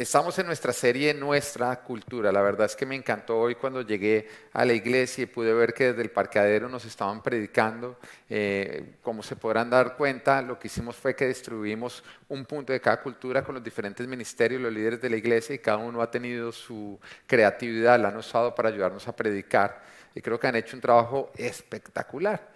Estamos en nuestra serie Nuestra Cultura. La verdad es que me encantó hoy cuando llegué a la iglesia y pude ver que desde el parqueadero nos estaban predicando. Eh, como se podrán dar cuenta, lo que hicimos fue que distribuimos un punto de cada cultura con los diferentes ministerios, los líderes de la iglesia y cada uno ha tenido su creatividad, la han usado para ayudarnos a predicar. Y creo que han hecho un trabajo espectacular.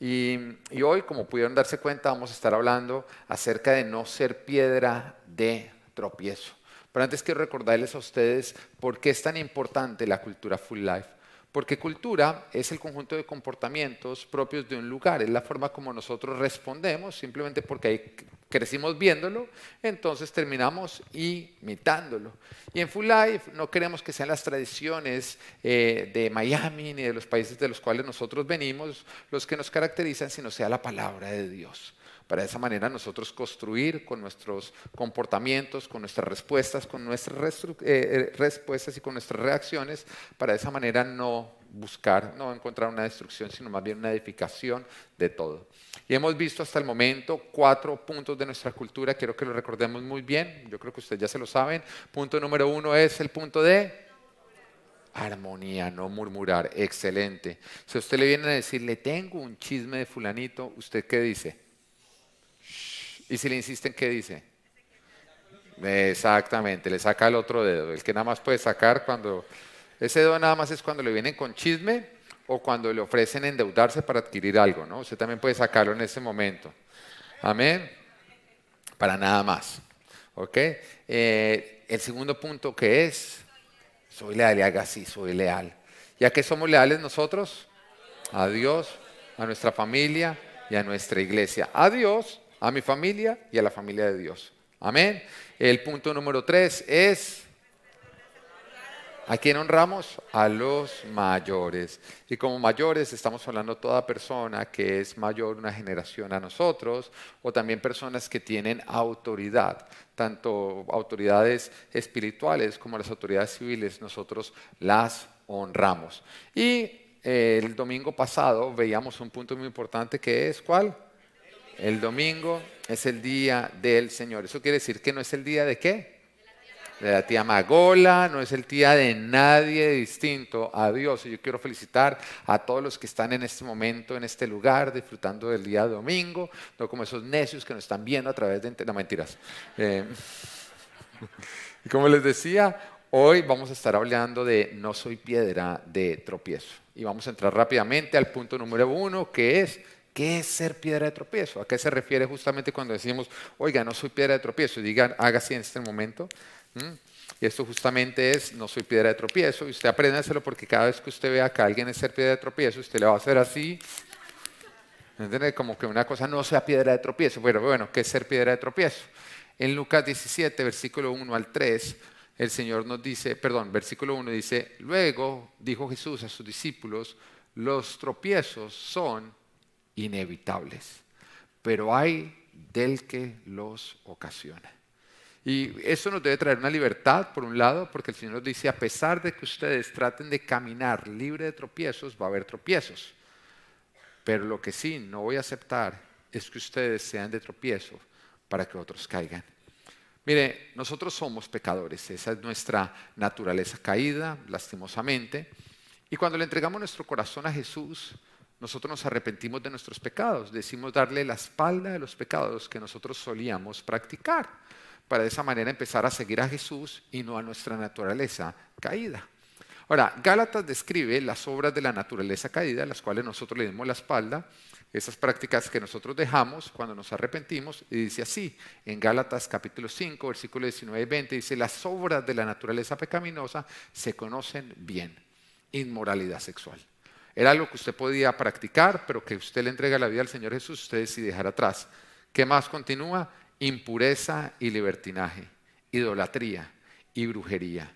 Y, y hoy, como pudieron darse cuenta, vamos a estar hablando acerca de no ser piedra de tropiezo. Pero antes quiero recordarles a ustedes por qué es tan importante la cultura full life. Porque cultura es el conjunto de comportamientos propios de un lugar, es la forma como nosotros respondemos, simplemente porque crecimos viéndolo, entonces terminamos imitándolo. Y en Full Life no queremos que sean las tradiciones eh, de Miami ni de los países de los cuales nosotros venimos los que nos caracterizan, sino sea la palabra de Dios para de esa manera nosotros construir con nuestros comportamientos, con nuestras respuestas, con nuestras eh, eh, respuestas y con nuestras reacciones, para de esa manera no buscar, no encontrar una destrucción, sino más bien una edificación de todo. Y hemos visto hasta el momento cuatro puntos de nuestra cultura, quiero que lo recordemos muy bien, yo creo que ustedes ya se lo saben. Punto número uno es el punto de armonía, no murmurar, excelente. Si usted le viene a decir, le tengo un chisme de fulanito, ¿usted qué dice? Y si le insisten, ¿qué dice? Exactamente, le saca el otro dedo, el que nada más puede sacar cuando... Ese dedo nada más es cuando le vienen con chisme o cuando le ofrecen endeudarse para adquirir algo, ¿no? Usted también puede sacarlo en ese momento. Amén. Para nada más. ¿Ok? Eh, el segundo punto que es, soy leal y haga así, soy leal. ¿Ya que somos leales nosotros? A Dios, a nuestra familia y a nuestra iglesia. A Dios a mi familia y a la familia de Dios. Amén. El punto número tres es, ¿a quién honramos? A los mayores. Y como mayores estamos hablando toda persona que es mayor una generación a nosotros o también personas que tienen autoridad, tanto autoridades espirituales como las autoridades civiles, nosotros las honramos. Y el domingo pasado veíamos un punto muy importante que es, ¿cuál? El domingo es el día del Señor. Eso quiere decir que no es el día de qué? De la tía Magola, no es el día de nadie distinto a Dios. Y yo quiero felicitar a todos los que están en este momento, en este lugar, disfrutando del día domingo, no como esos necios que nos están viendo a través de... No, mentiras. Eh, y como les decía, hoy vamos a estar hablando de no soy piedra de tropiezo. Y vamos a entrar rápidamente al punto número uno, que es ¿Qué es ser piedra de tropiezo? ¿A qué se refiere justamente cuando decimos, oiga, no soy piedra de tropiezo? Y digan, haga así en este momento. Y esto justamente es, no soy piedra de tropiezo. Y usted aprende a hacerlo porque cada vez que usted vea que alguien es ser piedra de tropiezo, usted le va a hacer así. ¿Entiende? Como que una cosa no sea piedra de tropiezo. Pero bueno, ¿qué es ser piedra de tropiezo? En Lucas 17, versículo 1 al 3, el Señor nos dice, perdón, versículo 1 dice, luego dijo Jesús a sus discípulos, los tropiezos son inevitables, pero hay del que los ocasiona. Y eso nos debe traer una libertad, por un lado, porque el Señor nos dice, a pesar de que ustedes traten de caminar libre de tropiezos, va a haber tropiezos. Pero lo que sí no voy a aceptar es que ustedes sean de tropiezo para que otros caigan. Mire, nosotros somos pecadores, esa es nuestra naturaleza caída, lastimosamente. Y cuando le entregamos nuestro corazón a Jesús, nosotros nos arrepentimos de nuestros pecados, decimos darle la espalda de los pecados que nosotros solíamos practicar, para de esa manera empezar a seguir a Jesús y no a nuestra naturaleza caída. Ahora, Gálatas describe las obras de la naturaleza caída, las cuales nosotros le dimos la espalda, esas prácticas que nosotros dejamos cuando nos arrepentimos, y dice así, en Gálatas capítulo 5, versículo 19 y 20, dice, las obras de la naturaleza pecaminosa se conocen bien, inmoralidad sexual era algo que usted podía practicar, pero que usted le entrega la vida al Señor Jesús, usted decide dejar atrás. ¿Qué más continúa? Impureza y libertinaje, idolatría y brujería,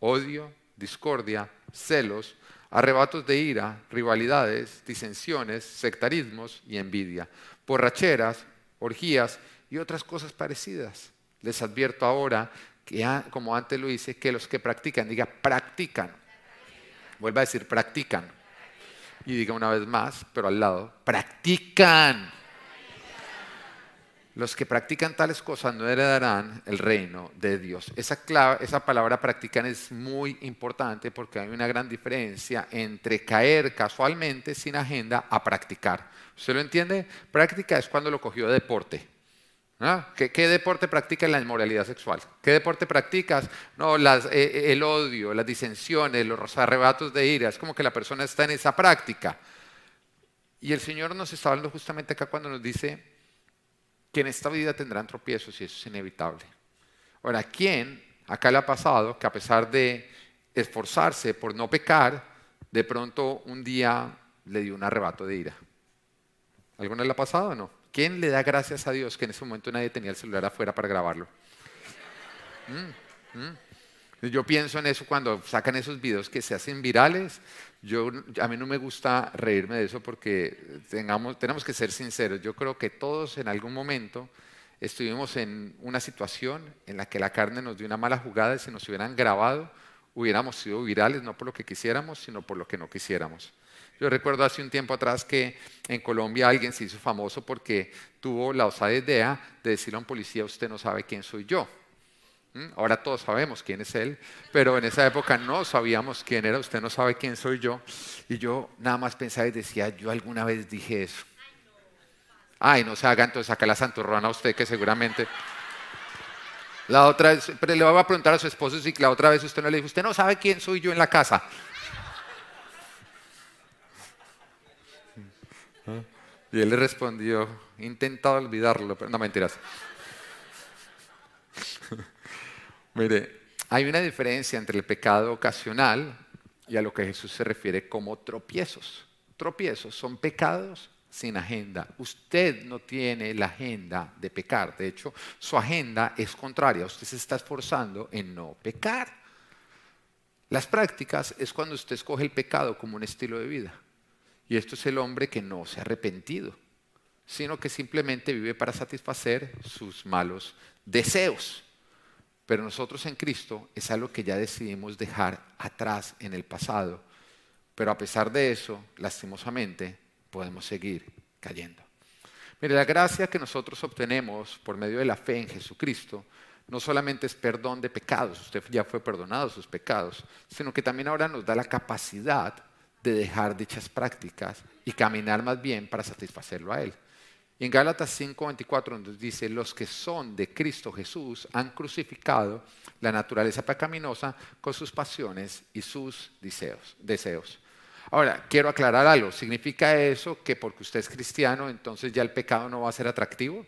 odio, discordia, celos, arrebatos de ira, rivalidades, disensiones, sectarismos y envidia, borracheras, orgías y otras cosas parecidas. Les advierto ahora que, como antes lo hice, que los que practican, diga practican. Vuelva a decir practican y diga una vez más, pero al lado, practican los que practican tales cosas no heredarán el reino de Dios. Esa, palabra practican es muy importante porque hay una gran diferencia entre caer casualmente sin agenda a practicar. ¿Usted lo entiende? Práctica es cuando lo cogió de deporte. ¿Qué, deporte practicas? La inmoralidad sexual. ¿Qué deporte practicas? No, eh, eh, el odio, las disensiones, los arrebatos de ira. Es como que la persona está en esa práctica. Y el Señor nos está hablando justamente acá cuando nos dice, que en esta vida tendrán tropiezos y eso es inevitable. Ahora, ¿quién acá le ha pasado que a pesar de esforzarse por no pecar, de pronto un día le dio un arrebato de ira? ¿Alguna le ha pasado o no? ¿Quién le da gracias a Dios que en ese momento nadie tenía el celular afuera para grabarlo? ¿Mm? ¿Mm? Yo pienso en eso cuando sacan esos videos que se hacen virales. Yo, a mí no me gusta reírme de eso porque tengamos, tenemos que ser sinceros. Yo creo que todos en algún momento estuvimos en una situación en la que la carne nos dio una mala jugada y si nos hubieran grabado hubiéramos sido virales, no por lo que quisiéramos, sino por lo que no quisiéramos. Yo recuerdo hace un tiempo atrás que en Colombia alguien se hizo famoso porque tuvo la osada idea de decirle a un policía, usted no sabe quién soy yo. ¿Mm? Ahora todos sabemos quién es Él, pero en esa época no sabíamos quién era. Usted no sabe quién soy yo. Y yo nada más pensaba y decía, yo alguna vez dije eso. Ay, no se haga, entonces saca la santurrona a usted que seguramente... La otra vez, pero le voy a preguntar a su esposo si la otra vez usted no le dijo, usted no sabe quién soy yo en la casa. Y él le respondió, he intentado olvidarlo, pero no mentiras. Mire, hay una diferencia entre el pecado ocasional y a lo que Jesús se refiere como tropiezos. Tropiezos son pecados sin agenda. Usted no tiene la agenda de pecar. De hecho, su agenda es contraria. Usted se está esforzando en no pecar. Las prácticas es cuando usted escoge el pecado como un estilo de vida. Y esto es el hombre que no se ha arrepentido, sino que simplemente vive para satisfacer sus malos deseos. Pero nosotros en Cristo es algo que ya decidimos dejar atrás en el pasado. Pero a pesar de eso, lastimosamente, podemos seguir cayendo. Mire, la gracia que nosotros obtenemos por medio de la fe en Jesucristo no solamente es perdón de pecados, usted ya fue perdonado sus pecados, sino que también ahora nos da la capacidad de dejar dichas prácticas y caminar más bien para satisfacerlo a Él. Y en Gálatas 5:24 nos dice, los que son de Cristo Jesús han crucificado la naturaleza pecaminosa con sus pasiones y sus deseos. deseos. Ahora, quiero aclarar algo. ¿Significa eso que porque usted es cristiano, entonces ya el pecado no va a ser atractivo?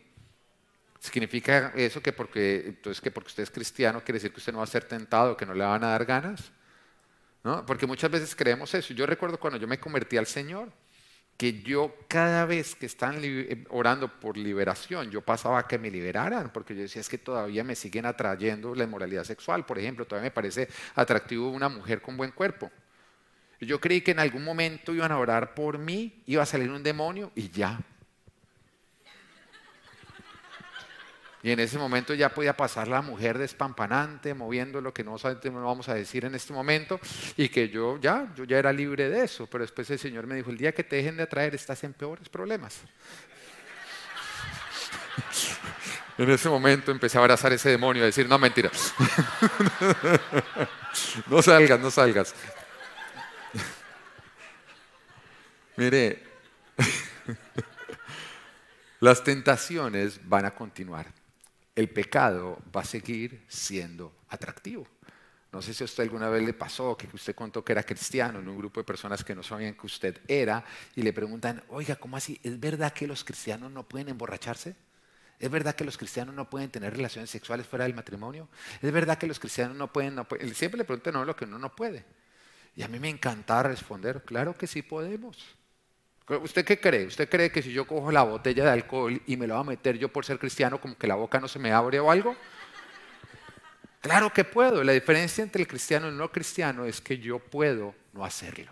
¿Significa eso que porque, entonces que porque usted es cristiano quiere decir que usted no va a ser tentado, que no le van a dar ganas? ¿No? Porque muchas veces creemos eso. Yo recuerdo cuando yo me convertí al Señor, que yo cada vez que están eh, orando por liberación, yo pasaba a que me liberaran, porque yo decía, es que todavía me siguen atrayendo la inmoralidad sexual, por ejemplo, todavía me parece atractivo una mujer con buen cuerpo. Yo creí que en algún momento iban a orar por mí, iba a salir un demonio y ya, Y en ese momento ya podía pasar la mujer despampanante, moviendo lo que no vamos a decir en este momento, y que yo ya, yo ya era libre de eso. Pero después el Señor me dijo, el día que te dejen de atraer estás en peores problemas. En ese momento empecé a abrazar ese demonio a decir, no, mentira. no salgas, no salgas. Mire, las tentaciones van a continuar el pecado va a seguir siendo atractivo. No sé si a usted alguna vez le pasó que usted contó que era cristiano en un grupo de personas que no sabían que usted era y le preguntan, oiga, ¿cómo así? ¿Es verdad que los cristianos no pueden emborracharse? ¿Es verdad que los cristianos no pueden tener relaciones sexuales fuera del matrimonio? ¿Es verdad que los cristianos no pueden? Siempre le preguntan no lo que uno no puede. Y a mí me encanta responder, claro que sí podemos. ¿Usted qué cree? ¿Usted cree que si yo cojo la botella de alcohol y me la voy a meter yo por ser cristiano, como que la boca no se me abre o algo? Claro que puedo. La diferencia entre el cristiano y el no cristiano es que yo puedo no hacerlo.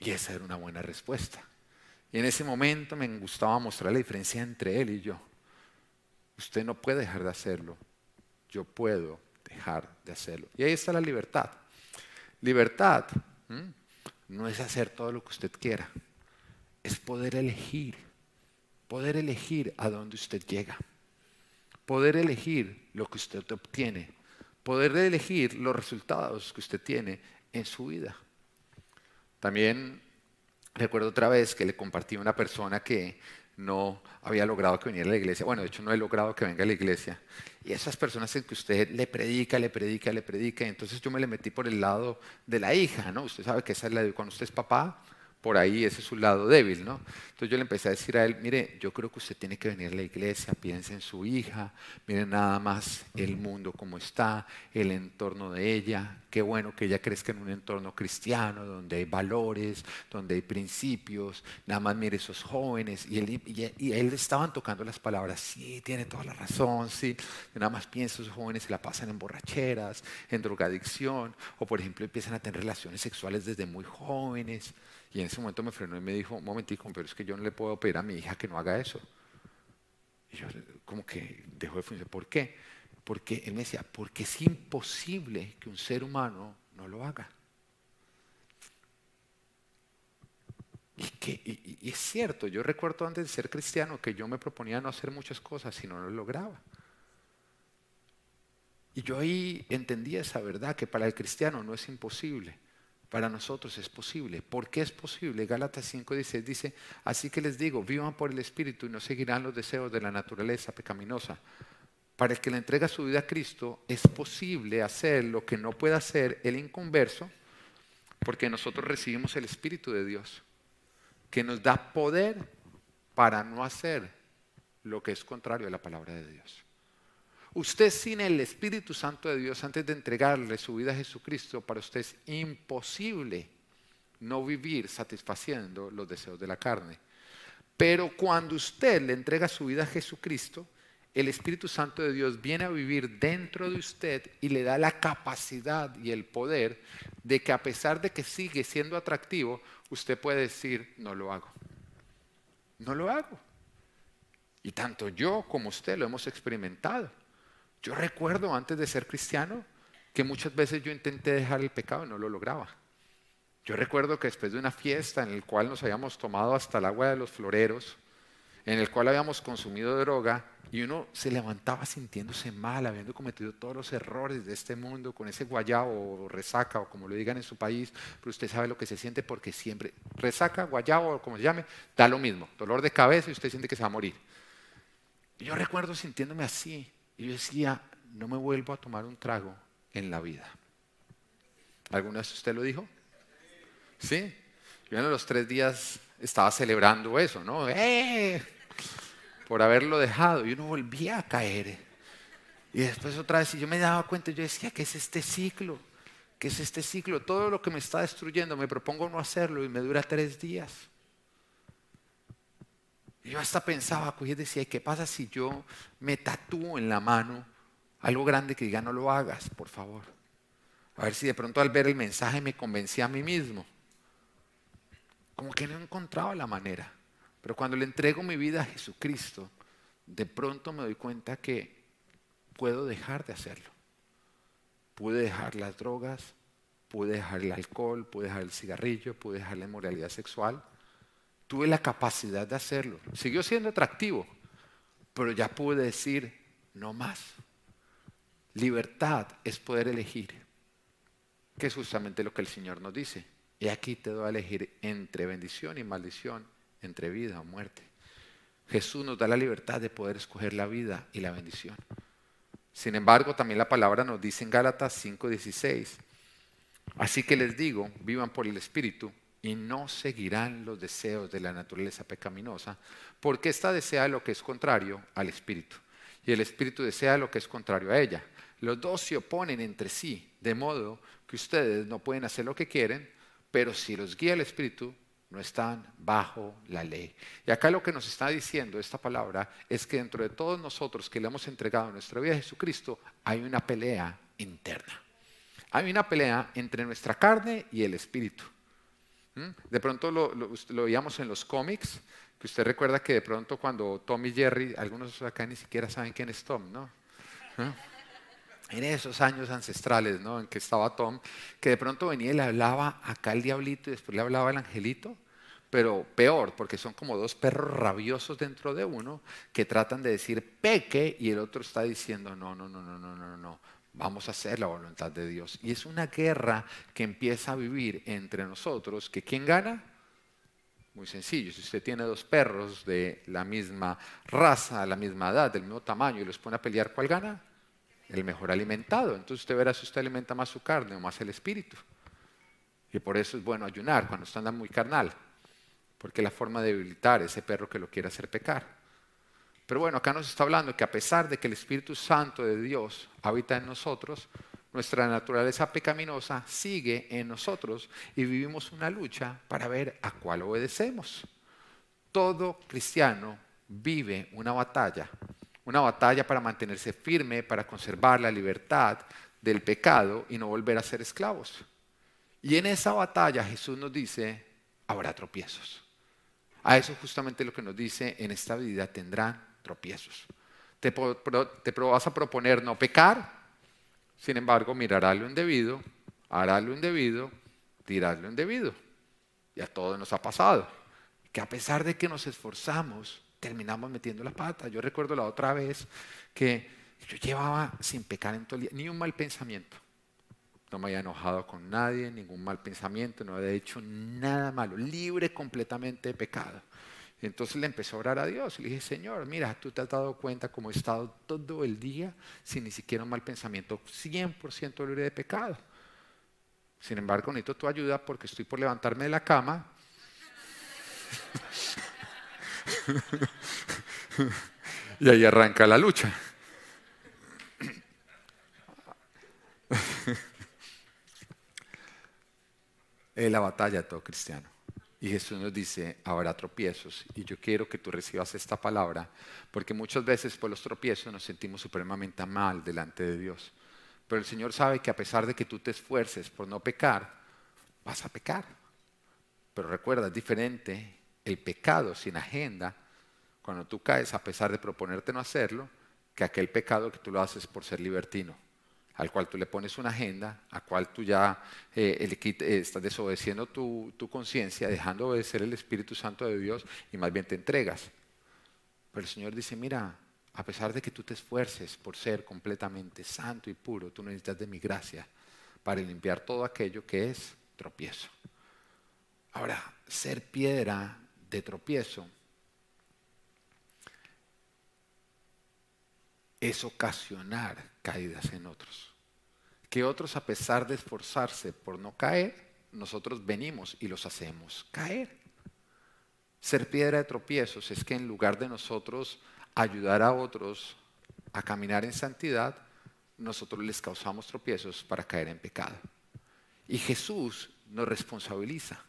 Y esa era una buena respuesta. Y en ese momento me gustaba mostrar la diferencia entre él y yo. Usted no puede dejar de hacerlo. Yo puedo dejar de hacerlo. Y ahí está la libertad. Libertad no es hacer todo lo que usted quiera, es poder elegir poder elegir a dónde usted llega, poder elegir lo que usted obtiene, poder elegir los resultados que usted tiene en su vida. También recuerdo otra vez que le compartí a una persona que no había logrado que viniera a la iglesia. Bueno, de hecho no he logrado que venga a la iglesia. Y esas personas en que usted le predica, le predica, le predica. entonces yo me le metí por el lado de la hija, ¿no? Usted sabe que esa es la de cuando usted es papá, por ahí ese es su lado débil, ¿no? Entonces yo le empecé a decir a él, mire, yo creo que usted tiene que venir a la iglesia, piense en su hija, mire nada más el mundo como está, el entorno de ella, qué bueno que ella crezca en un entorno cristiano, donde hay valores, donde hay principios, nada más mire esos jóvenes, y él, y, él estaban tocando las palabras, sí, tiene toda la razón, sí, nada más piensa, esos jóvenes se la pasan en borracheras, en drogadicción, o por ejemplo empiezan a tener relaciones sexuales desde muy jóvenes, y en ese momento me frenó y me dijo, un momentico, pero es que yo no le puedo pedir a mi hija que no haga eso. Y yo como que dejó de funcionar. ¿Por qué? Porque él me decía, porque es imposible que un ser humano no lo haga. Y, que, es cierto, yo recuerdo antes de ser cristiano que yo me proponía no hacer muchas cosas y no lo lograba. Y yo ahí entendía esa verdad, que para el cristiano no es imposible para nosotros es posible. ¿Por qué es posible? Gálatas 5:16 dice, así que les digo, vivan por el Espíritu y no seguirán los deseos de la naturaleza pecaminosa. Para el que le entrega su vida a Cristo, es posible hacer lo que no puede hacer el inconverso, porque nosotros recibimos el Espíritu de Dios, que nos da poder para no hacer lo que es contrario a la palabra de Dios. Usted sin el Espíritu Santo de Dios, antes de entregarle su vida a Jesucristo, para usted es imposible no vivir satisfaciendo los deseos de la carne. Pero cuando usted le entrega su vida a Jesucristo, el Espíritu Santo de Dios viene a vivir dentro de usted y le da la capacidad y el poder de que a pesar de que sigue siendo atractivo, usted puede decir, no lo hago. No lo hago. Y tanto yo como usted lo hemos experimentado. Yo recuerdo antes de ser cristiano que muchas veces yo intenté dejar el pecado y no lo lograba. Yo recuerdo que después de una fiesta en la cual nos habíamos tomado hasta el agua de los floreros, en el cual habíamos consumido droga, y uno se levantaba sintiéndose mal, habiendo cometido todos los errores de este mundo, con ese guayabo o resaca, o como lo digan en su país, pero usted sabe lo que se siente porque siempre, resaca, guayabo, o como se llame, da lo mismo, dolor de cabeza y usted siente que se va a morir. Yo recuerdo sintiéndome así, y yo decía, no me vuelvo a tomar un trago en la vida. ¿Alguna vez usted lo dijo? Sí. Yo en los tres días estaba celebrando eso, ¿no? ¡Eh! Por haberlo dejado. Y uno volvía a caer. Y después otra vez, y yo me daba cuenta, yo decía, ¿qué es este ciclo? ¿Qué es este ciclo? Todo lo que me está destruyendo, me propongo no hacerlo y me dura tres días. Yo hasta pensaba, pues decía, ¿qué pasa si yo me tatúo en la mano algo grande que diga no lo hagas, por favor? A ver si de pronto al ver el mensaje me convencí a mí mismo. Como que no encontraba la manera. Pero cuando le entrego mi vida a Jesucristo, de pronto me doy cuenta que puedo dejar de hacerlo. Pude dejar las drogas, pude dejar el alcohol, pude dejar el cigarrillo, pude dejar la inmoralidad sexual tuve la capacidad de hacerlo. Siguió siendo atractivo, pero ya pude decir, no más. Libertad es poder elegir, que es justamente lo que el Señor nos dice. Y aquí te doy a elegir entre bendición y maldición, entre vida o muerte. Jesús nos da la libertad de poder escoger la vida y la bendición. Sin embargo, también la palabra nos dice en Gálatas 5:16, así que les digo, vivan por el Espíritu y no seguirán los deseos de la naturaleza pecaminosa, porque ésta desea lo que es contrario al espíritu, y el espíritu desea lo que es contrario a ella. Los dos se oponen entre sí, de modo que ustedes no pueden hacer lo que quieren, pero si los guía el espíritu, no están bajo la ley. Y acá lo que nos está diciendo esta palabra es que dentro de todos nosotros que le hemos entregado nuestra vida a Jesucristo, hay una pelea interna. Hay una pelea entre nuestra carne y el espíritu. De pronto lo, lo, veíamos en los cómics, que usted recuerda que de pronto cuando Tom y Jerry, algunos acá ni siquiera saben quién es Tom, ¿no? ¿Ah? En esos años ancestrales, ¿no? En que estaba Tom, que de pronto venía y le hablaba acá el diablito y después le hablaba el angelito, pero peor, porque son como dos perros rabiosos dentro de uno que tratan de decir peque y el otro está diciendo no, no, no, no, no, no, no, vamos a hacer la voluntad de Dios. Y es una guerra que empieza a vivir entre nosotros, que ¿quién gana? Muy sencillo, si usted tiene dos perros de la misma raza, la misma edad, del mismo tamaño y los pone a pelear, ¿cuál gana? El mejor alimentado. Entonces usted verá si usted alimenta más su carne o más el espíritu. Y por eso es bueno ayunar cuando usted anda muy carnal, porque es la forma de debilitar ese perro que lo quiere hacer pecar. Pero bueno, acá nos está hablando que a pesar de que el Espíritu Santo de Dios habita en nosotros, nuestra naturaleza pecaminosa sigue en nosotros y vivimos una lucha para ver a cuál obedecemos. Todo cristiano vive una batalla, una batalla para mantenerse firme, para conservar la libertad del pecado y no volver a ser esclavos. Y en esa batalla Jesús nos dice, habrá tropiezos. A eso justamente lo que nos dice, en esta vida tendrán tropiezos. Te, te a proponer no pecar, sin embargo, mirará lo indebido, hará lo indebido, dirá lo indebido. Y a todos nos ha pasado. Que a pesar de que nos esforzamos, terminamos metiendo la pata. Yo recuerdo la otra vez que yo llevaba sin pecar en todo el día, ni un mal pensamiento. No me había enojado con nadie, ningún mal pensamiento, no había hecho nada malo, libre completamente de pecado. Entonces le empecé a orar a Dios. Le dije, Señor, mira, tú te has dado cuenta cómo he estado todo el día sin ni siquiera un mal pensamiento, 100% libre de pecado. Sin embargo, necesito tu ayuda porque estoy por levantarme de la cama. y ahí arranca la lucha. es la batalla de todo cristiano. Y Jesús nos dice, habrá tropiezos. Y yo quiero que tú recibas esta palabra, porque muchas veces por los tropiezos nos sentimos supremamente mal delante de Dios. Pero el Señor sabe que a pesar de que tú te esfuerces por no pecar, vas a pecar. Pero recuerda, es diferente el pecado sin agenda, cuando tú caes a pesar de proponerte no hacerlo, que aquel pecado que tú lo haces por ser libertino al cual tú le pones una agenda, a cual tú ya eh, eh, estás desobedeciendo tu, tu conciencia, dejando de obedecer el Espíritu Santo de Dios y más bien te entregas. Pero el Señor dice, mira, a pesar de que tú te esfuerces por ser completamente santo y puro, tú necesitas de mi gracia para limpiar todo aquello que es tropiezo. Ahora, ser piedra de tropiezo es ocasionar caídas en otros. Que otros, a pesar de esforzarse por no caer, nosotros venimos y los hacemos caer. Ser piedra de tropiezos es que en lugar de nosotros ayudar a otros a caminar en santidad, nosotros les causamos tropiezos para caer en pecado. Y Jesús nos responsabiliza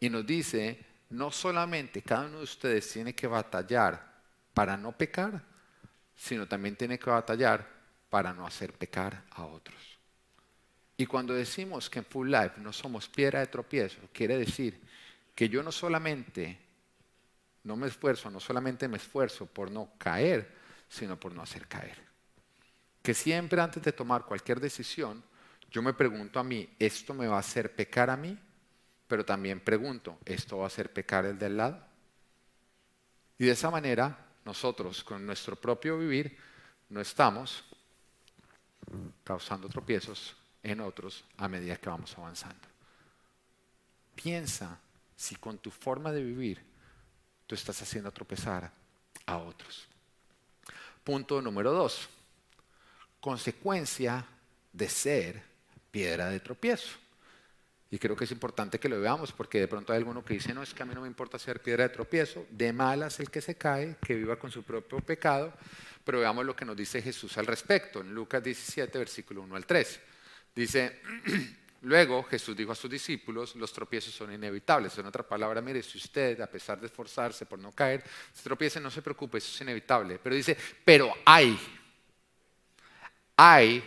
y nos dice, no solamente cada uno de ustedes tiene que batallar para no pecar, sino también tiene que batallar para no hacer pecar a otros. Y cuando decimos que en Full Life no somos piedra de tropiezo, quiere decir que yo no solamente no me esfuerzo, no solamente me esfuerzo por no caer, sino por no hacer caer. Que siempre antes de tomar cualquier decisión, yo me pregunto a mí, ¿esto me va a hacer pecar a mí? Pero también pregunto, ¿esto va a hacer pecar el del lado? Y de esa manera nosotros con nuestro propio vivir no estamos causando tropiezos en otros a medida que vamos avanzando. Piensa si con tu forma de vivir tú estás haciendo tropezar a otros. Punto número dos. Consecuencia de ser piedra de tropiezo. Y creo que es importante que lo veamos porque de pronto hay alguno que dice, no, es que a mí no me importa ser piedra de tropiezo, de malas el que se cae, que viva con su propio pecado, pero veamos lo que nos dice Jesús al respecto, en Lucas 17, versículo 1 al 3. Dice, luego Jesús dijo a sus discípulos, los tropiezos son inevitables. En otra palabra, mire, si usted, a pesar de esforzarse por no caer, se tropiece, no se preocupe, eso es inevitable. Pero dice, pero hay, hay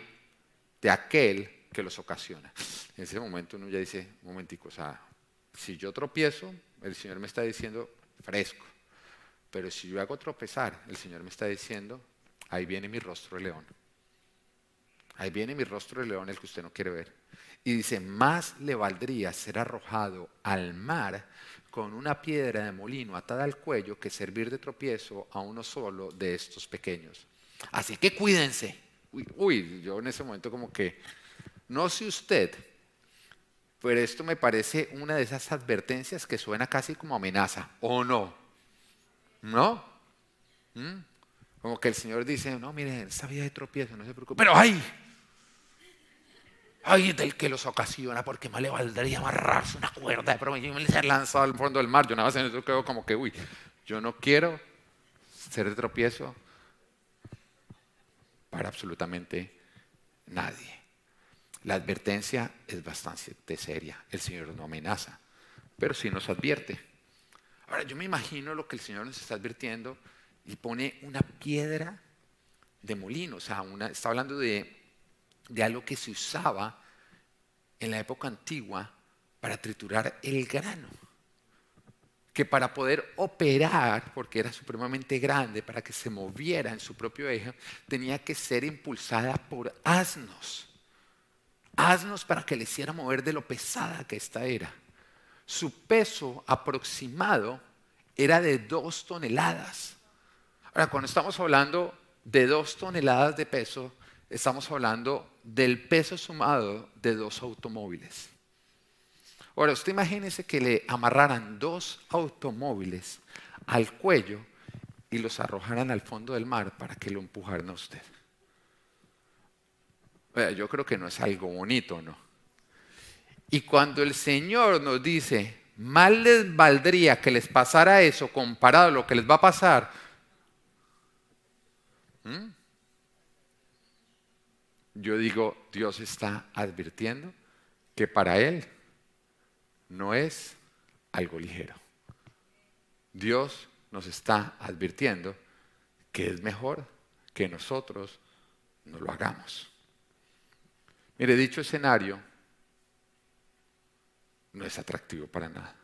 de aquel que los ocasiona. En ese momento uno ya dice, un momentico, o sea, si yo tropiezo, el Señor me está diciendo fresco. Pero si yo hago tropezar, el Señor me está diciendo, ahí viene mi rostro de león. Ahí viene mi rostro de león, el que usted no quiere ver. Y dice, más le valdría ser arrojado al mar con una piedra de molino atada al cuello que servir de tropiezo a uno solo de estos pequeños. Así que cuídense. Uy, yo en ese momento como que, no sé usted, pero esto me parece una de esas advertencias que suena casi como amenaza, ¿o no? ¿No? ¿Mm? Como que el Señor dice, no, mire, esta vida de tropiezo, no se preocupe. Pero ¡ay! ¡Ay del que los ocasiona! Porque más le valdría amarrarse una cuerda de promedio y ser lanzado al fondo del mar. Yo nada más en eso quedo como que, uy, yo no quiero ser de tropiezo para absolutamente nadie. La advertencia es bastante seria. El Señor no amenaza, pero sí nos advierte. Ahora, yo me imagino lo que el Señor nos está advirtiendo y pone una piedra de molino, o sea, una, está hablando de, de algo que se usaba en la época antigua para triturar el grano que para poder operar, porque era supremamente grande, para que se moviera en su propio eje, tenía que ser impulsada por asnos. Asnos para que le hiciera mover de lo pesada que ésta era. Su peso aproximado era de dos toneladas. Ahora, cuando estamos hablando de dos toneladas de peso, estamos hablando del peso sumado de dos automóviles. Ahora, usted imagínese que le amarraran dos automóviles al cuello y los arrojaran al fondo del mar para que lo empujaran a usted. Yo creo que no es algo bonito, ¿no? Y cuando el Señor nos dice, mal les valdría que les pasara eso comparado a lo que les va a pasar, yo digo, Dios está advirtiendo que para Él no es algo ligero. Dios nos está advirtiendo que es mejor que nosotros no lo hagamos. Mire, dicho escenario no es atractivo para nada.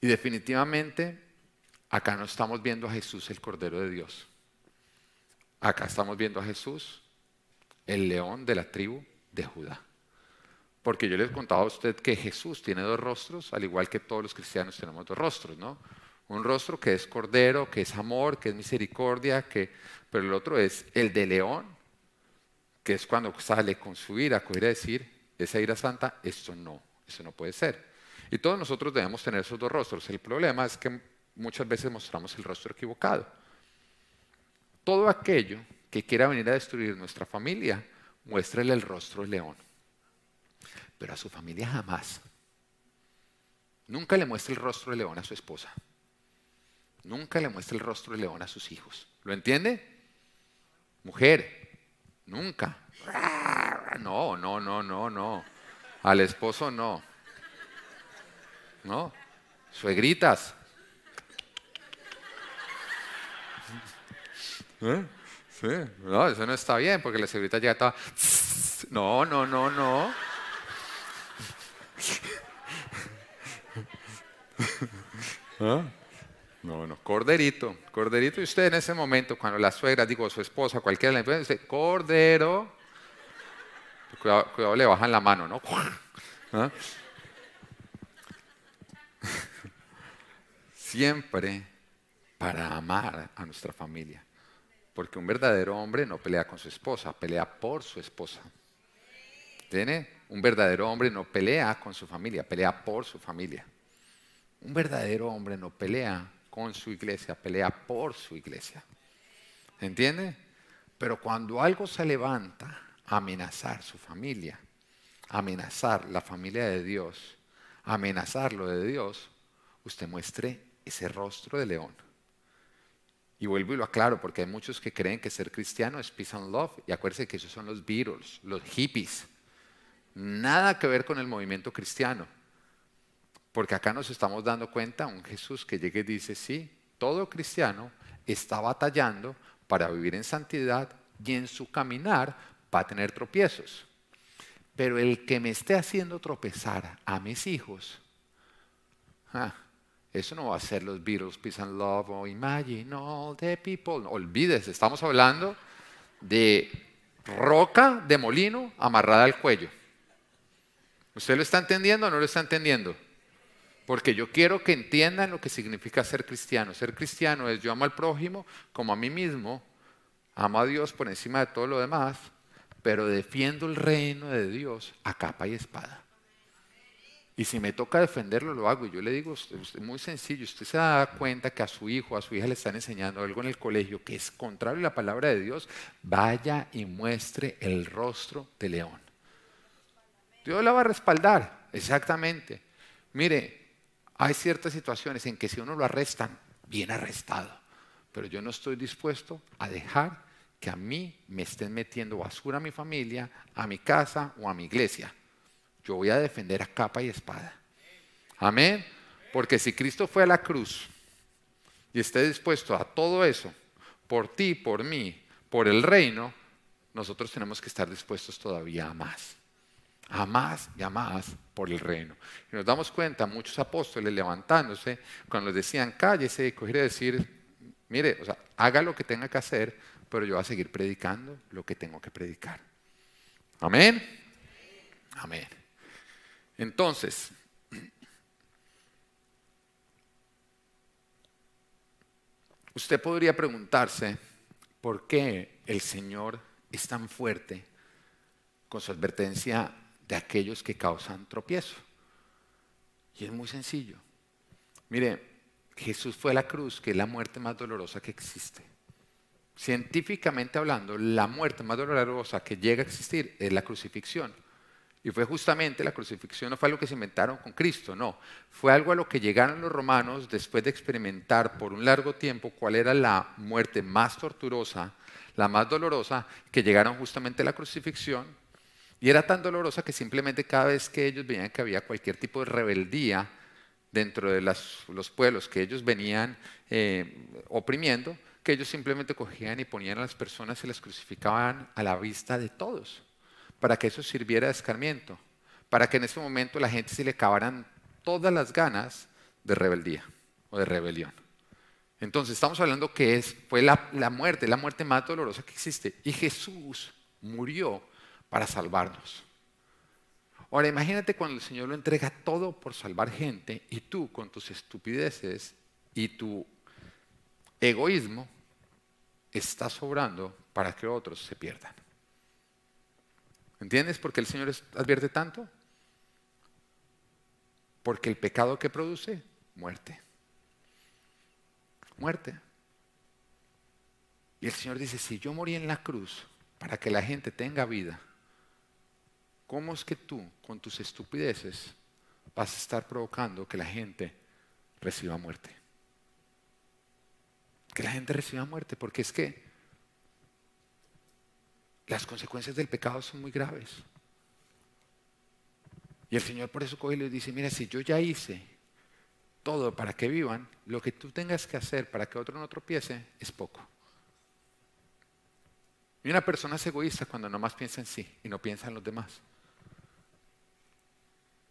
Y definitivamente acá no estamos viendo a Jesús el Cordero de Dios. Acá estamos viendo a Jesús el león de la tribu de Judá. Porque yo les contaba a usted que Jesús tiene dos rostros, al igual que todos los cristianos tenemos dos rostros, ¿no? Un rostro que es cordero, que es amor, que es misericordia, que, pero el otro es el de león, que es cuando sale con su ira, con ira decir, esa ira santa, esto no, eso no puede ser. Y todos nosotros debemos tener esos dos rostros. El problema es que muchas veces mostramos el rostro equivocado. Todo aquello que quiera venir a destruir nuestra familia, muéstrele el rostro del león pero a su familia jamás. Nunca le muestra el rostro de león a su esposa. Nunca le muestra el rostro de león a sus hijos. ¿Lo entiende? Mujer, nunca. No, no, no, no, no. Al esposo no. No. Suegritas. ¿Eh? Sí, no, eso no está bien porque la suegrita ya está. No, no, no, no. ¿Ah? No, no, corderito, corderito. Y usted en ese momento, cuando la suegra, digo, su esposa, cualquiera le dice, cordero, cuidado, le bajan la mano, ¿no? ¿Ah? Siempre para amar a nuestra familia. Porque un verdadero hombre no pelea con su esposa, pelea por su esposa. ¿Tiene? Un verdadero hombre no pelea con su familia, pelea por su familia. Un verdadero hombre no pelea con su iglesia, pelea por su iglesia. ¿Entiende? Pero cuando algo se levanta a amenazar su familia, amenazar la familia de Dios, amenazar lo de Dios, usted muestre ese rostro de león. Y vuelvo y lo aclaro, porque hay muchos que creen que ser cristiano es peace and love. Y acuérdense que esos son los Beatles, los hippies. Nada que ver con el movimiento cristiano. Porque acá nos estamos dando cuenta, un Jesús que llegue y dice, sí, todo cristiano está batallando para vivir en santidad y en su caminar va a tener tropiezos. Pero el que me esté haciendo tropezar a mis hijos, ah, eso no va a ser los Beatles, Peace and Love o Imagine all the people. olvídese, estamos hablando de roca de molino amarrada al cuello. ¿Usted lo está entendiendo o no lo está entendiendo? Porque yo quiero que entiendan lo que significa ser cristiano. Ser cristiano es yo amo al prójimo como a mí mismo, amo a Dios por encima de todo lo demás, pero defiendo el reino de Dios a capa y espada. Y si me toca defenderlo, lo hago. Y yo le digo, es muy sencillo, usted se da cuenta que a su hijo, a su hija le están enseñando algo en el colegio que es contrario a la palabra de Dios, vaya y muestre el rostro de león. Dios la va a respaldar, exactamente. Mire, hay ciertas situaciones en que si uno lo arrestan, bien arrestado. Pero yo no estoy dispuesto a dejar que a mí me estén metiendo basura a mi familia, a mi casa o a mi iglesia. Yo voy a defender a capa y espada. Amén. Porque si Cristo fue a la cruz y esté dispuesto a todo eso, por ti, por mí, por el reino, nosotros tenemos que estar dispuestos todavía a más a más y a más por el reino. Y nos damos cuenta, muchos apóstoles levantándose, cuando les decían, cállese, y coger decir, mire, o sea, haga lo que tenga que hacer, pero yo voy a seguir predicando lo que tengo que predicar. Amén. Amén. Entonces, usted podría preguntarse por qué el Señor es tan fuerte con su advertencia de aquellos que causan tropiezo. Y es muy sencillo. Mire, Jesús fue a la cruz, que es la muerte más dolorosa que existe. Científicamente hablando, la muerte más dolorosa que llega a existir es la crucifixión. Y fue justamente la crucifixión, no fue algo que se inventaron con Cristo, no. Fue algo a lo que llegaron los romanos después de experimentar por un largo tiempo cuál era la muerte más torturosa, la más dolorosa, que llegaron justamente a la crucifixión y era tan dolorosa que simplemente cada vez que ellos veían que había cualquier tipo de rebeldía dentro de los pueblos que ellos venían eh, oprimiendo, que ellos simplemente cogían y ponían a las personas y las crucificaban a la vista de todos, para que eso sirviera de escarmiento, para que en ese momento la gente se le acabaran todas las ganas de rebeldía o de rebelión. Entonces estamos hablando que es, fue la, la muerte, la muerte más dolorosa que existe. Y Jesús murió para salvarnos. Ahora imagínate cuando el Señor lo entrega todo por salvar gente y tú con tus estupideces y tu egoísmo estás sobrando para que otros se pierdan. ¿Entiendes por qué el Señor advierte tanto? Porque el pecado que produce, muerte. Muerte. Y el Señor dice, si yo morí en la cruz para que la gente tenga vida, ¿Cómo es que tú, con tus estupideces, vas a estar provocando que la gente reciba muerte? Que la gente reciba muerte, porque es que las consecuencias del pecado son muy graves. Y el Señor por eso coge y le dice, mira, si yo ya hice todo para que vivan, lo que tú tengas que hacer para que otro no tropiece es poco. Y una persona es egoísta cuando nomás piensa en sí y no piensa en los demás.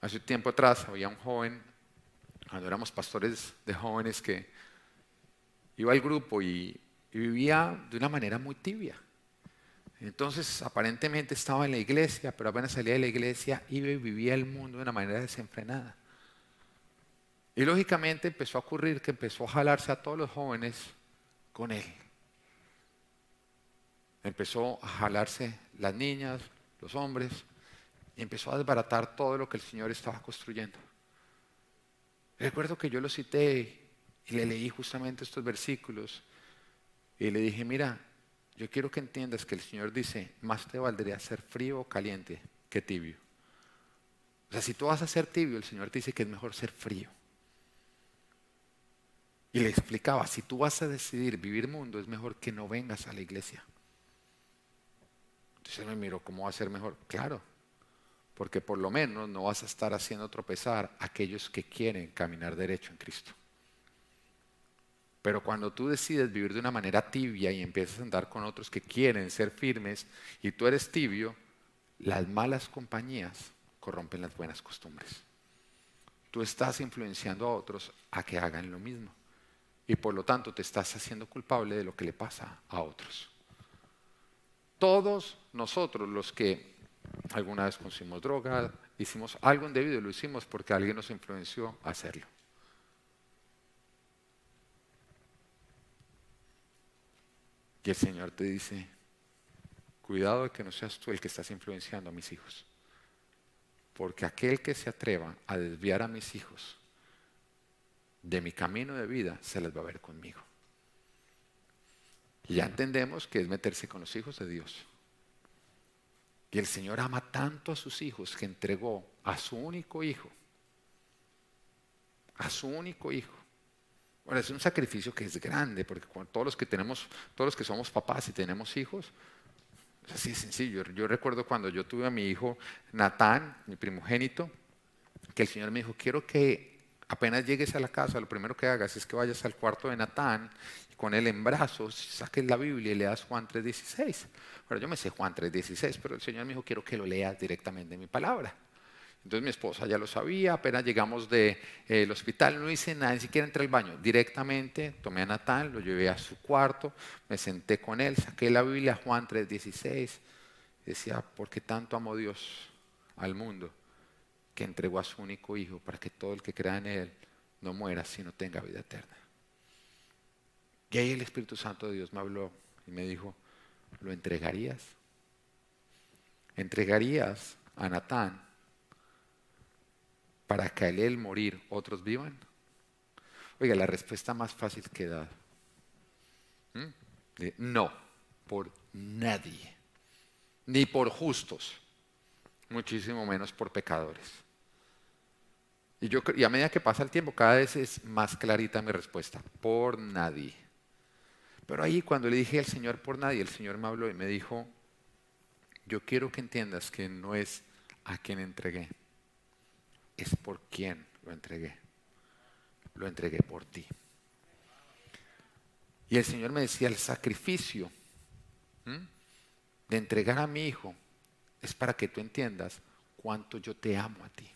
Hace tiempo atrás había un joven, cuando éramos pastores de jóvenes, que iba al grupo y, vivía de una manera muy tibia. Entonces, aparentemente estaba en la iglesia, pero apenas salía de la iglesia, iba y vivía el mundo de una manera desenfrenada. Y lógicamente empezó a ocurrir que empezó a jalarse a todos los jóvenes con él. Empezó a jalarse las niñas, los hombres, y empezó a desbaratar todo lo que el Señor estaba construyendo. Recuerdo que yo lo cité y le leí justamente estos versículos y le dije, mira, yo quiero que entiendas que el Señor dice, más te valdría ser frío o caliente que tibio. O sea, si tú vas a ser tibio, el Señor te dice que es mejor ser frío. Y le explicaba, si tú vas a decidir vivir mundo, es mejor que no vengas a la iglesia. Entonces me miró, ¿cómo va a ser mejor? Claro, porque por lo menos no vas a estar haciendo tropezar a aquellos que quieren caminar derecho en Cristo. Pero cuando tú decides vivir de una manera tibia y empiezas a andar con otros que quieren ser firmes y tú eres tibio, las malas compañías corrompen las buenas costumbres. Tú estás influenciando a otros a que hagan lo mismo y por lo tanto te estás haciendo culpable de lo que le pasa a otros. Todos nosotros los que alguna vez consumimos droga, hicimos algo indebido, lo hicimos porque alguien nos influenció a hacerlo. Y el Señor te dice, cuidado de que no seas tú el que estás influenciando a mis hijos. Porque aquel que se atreva a desviar a mis hijos de mi camino de vida, se les va a ver conmigo. Y ya entendemos que es meterse con los hijos de Dios. Y el Señor ama tanto a sus hijos que entregó a su único hijo, a su único hijo. Bueno, es un sacrificio que es grande, porque todos los que tenemos, todos los que somos papás y tenemos hijos, es así de sencillo. Yo recuerdo cuando yo tuve a mi hijo Natán, mi primogénito, que el Señor me dijo, quiero que apenas llegues a la casa, lo primero que hagas es que vayas al cuarto de Natán y con él en brazos saques la Biblia y leas Juan 3.16. Bueno, yo me sé Juan 3.16, pero el Señor me dijo, quiero que lo leas directamente en mi palabra. Entonces mi esposa ya lo sabía, apenas llegamos del de, eh, hospital, no hice nada, ni siquiera entré al baño. Directamente tomé a Natán, lo llevé a su cuarto, me senté con él, saqué la Biblia, Juan 3:16, decía, porque tanto amó Dios al mundo que entregó a su único hijo para que todo el que crea en él no muera, sino tenga vida eterna. Y ahí el Espíritu Santo de Dios me habló y me dijo, ¿lo entregarías? ¿Entregarías a Natán para que al él morir otros vivan? Oiga, la respuesta más fácil que dar. No, por nadie. Ni por justos, muchísimo menos por pecadores. Y, yo, y a medida que pasa el tiempo, cada vez es más clarita mi respuesta, por nadie. Pero ahí cuando le dije al Señor por nadie, el Señor me habló y me dijo, yo quiero que entiendas que no es a quien entregué, es por quién lo entregué. Lo entregué por ti. Y el Señor me decía, el sacrificio de entregar a mi hijo es para que tú entiendas cuánto yo te amo a ti.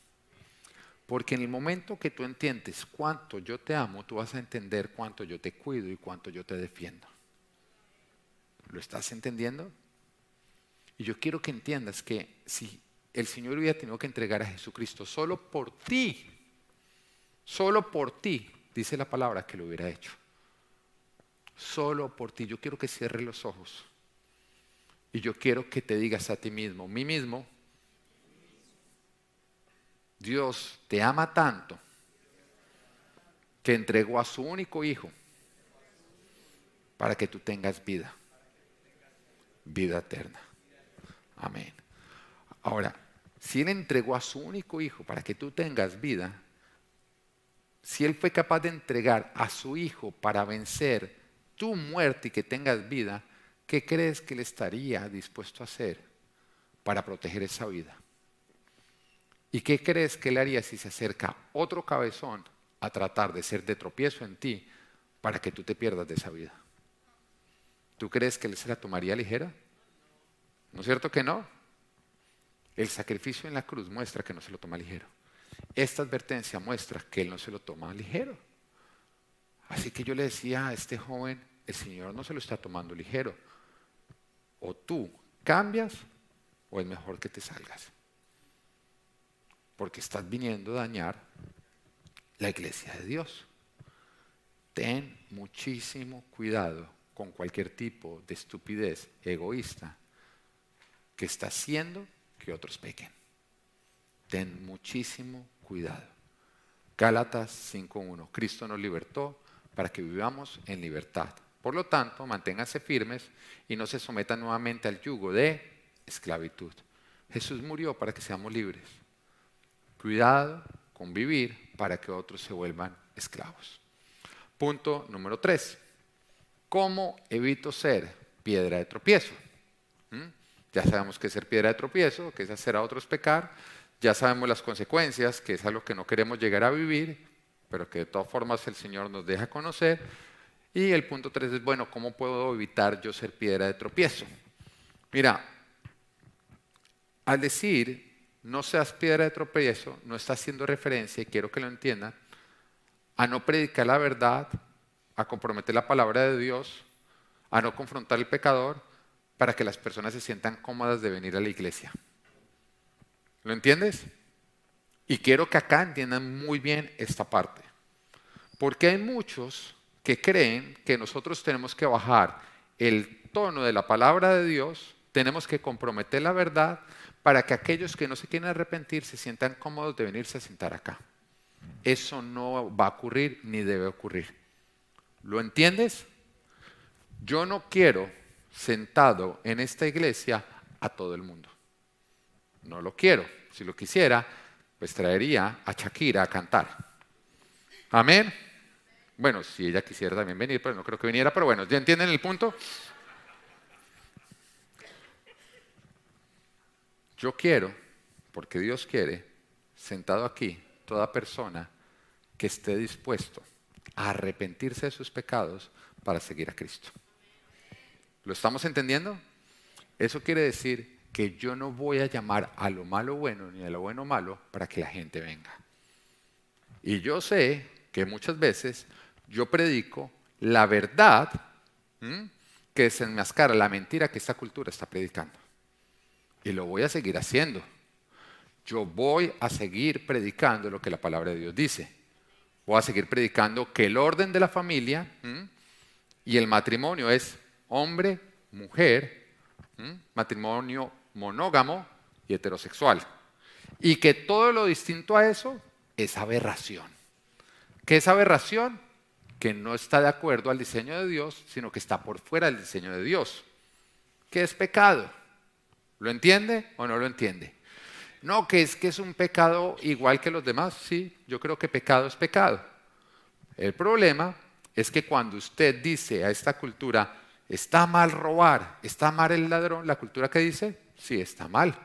Porque en el momento que tú entiendes cuánto yo te amo, tú vas a entender cuánto yo te cuido y cuánto yo te defiendo. ¿Lo estás entendiendo? Y yo quiero que entiendas que si el Señor hubiera tenido que entregar a Jesucristo solo por ti, solo por ti, dice la palabra que lo hubiera hecho. Solo por ti. Yo quiero que cierres los ojos. Y yo quiero que te digas a ti mismo, mí mismo, Dios te ama tanto que entregó a su único hijo para que tú tengas vida, vida eterna. Amén. Ahora, si Él entregó a su único hijo para que tú tengas vida, si Él fue capaz de entregar a su hijo para vencer tu muerte y que tengas vida, ¿qué crees que Él estaría dispuesto a hacer para proteger esa vida? ¿Y qué crees que Él haría si se acerca otro cabezón a tratar de ser de tropiezo en ti para que tú te pierdas de esa vida? ¿Tú crees que Él se la tomaría ligera? ¿No es cierto que no? El sacrificio en la cruz muestra que no se lo toma ligero. Esta advertencia muestra que él no se lo toma ligero. Así que yo le decía a este joven, el Señor no se lo está tomando ligero. O tú cambias o es mejor que te salgas. Porque estás viniendo a dañar la iglesia de Dios. Ten muchísimo cuidado con cualquier tipo de estupidez egoísta que está haciendo que otros pequen. Ten muchísimo cuidado. Gálatas 5.1. Cristo nos libertó para que vivamos en libertad. Por lo tanto, manténganse firmes y no se sometan nuevamente al yugo de esclavitud. Jesús murió para que seamos libres. Cuidado con vivir para que otros se vuelvan esclavos. Punto número 3. ¿Cómo evito ser piedra de tropiezo? ¿Mm? Ya sabemos que ser piedra de tropiezo, que es hacer a otros pecar. Ya sabemos las consecuencias, que es algo que no queremos llegar a vivir, pero que de todas formas el Señor nos deja conocer. Y el punto tres es, bueno, ¿cómo puedo evitar yo ser piedra de tropiezo? Mira, al decir no seas piedra de tropiezo, no está haciendo referencia, y quiero que lo entiendan, a no predicar la verdad, a comprometer la palabra de Dios, a no confrontar al pecador, para que las personas se sientan cómodas de venir a la iglesia. ¿Lo entiendes? Y quiero que acá entiendan muy bien esta parte. Porque hay muchos que creen que nosotros tenemos que bajar el tono de la palabra de Dios, tenemos que comprometer la verdad para que aquellos que no se quieren arrepentir se sientan cómodos de venirse a sentar acá. Eso no va a ocurrir ni debe ocurrir. ¿Lo entiendes? Yo no quiero sentado en esta iglesia a todo el mundo. No lo quiero. Si lo quisiera, pues traería a Shakira a cantar. Amén. Bueno, si ella quisiera también venir, pero no creo que viniera, pero bueno, ¿ya entienden el punto? Yo quiero, porque Dios quiere, sentado aquí, toda persona que esté dispuesto a arrepentirse de sus pecados para seguir a Cristo. ¿Lo estamos entendiendo? Eso quiere decir que yo no voy a llamar a lo malo bueno ni a lo bueno malo para que la gente venga. Y yo sé que muchas veces yo predico la verdad que desenmascara la mentira que esta cultura está predicando. Y lo voy a seguir haciendo. Yo voy a seguir predicando lo que la palabra de Dios dice. Voy a seguir predicando que el orden de la familia y el matrimonio es hombre, mujer, matrimonio monógamo y heterosexual. Y que todo lo distinto a eso es aberración. ¿Qué es aberración? Que no está de acuerdo al diseño de Dios, sino que está por fuera del diseño de Dios. ¿Qué es pecado? ¿Lo entiende o no lo entiende? No, que es que es un pecado igual que los demás. Sí, yo creo que pecado es pecado. El problema es que cuando usted dice a esta cultura, está mal robar, está mal el ladrón, la cultura que dice, sí, está mal,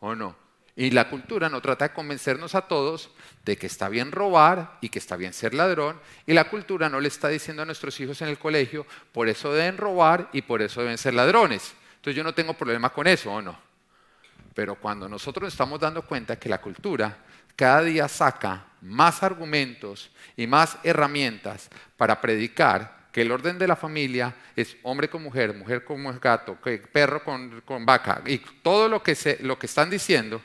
¿o no? Y la cultura no trata de convencernos a todos de que está bien robar y que está bien ser ladrón. Y la cultura no le está diciendo a nuestros hijos en el colegio, por eso deben robar y por eso deben ser ladrones. Entonces yo no tengo problema con eso, ¿o no? Pero cuando nosotros nos estamos dando cuenta que la cultura cada día saca más argumentos y más herramientas para predicar que el orden de la familia es hombre con mujer, mujer con gato, perro con, vaca, y todo lo que, lo que están diciendo,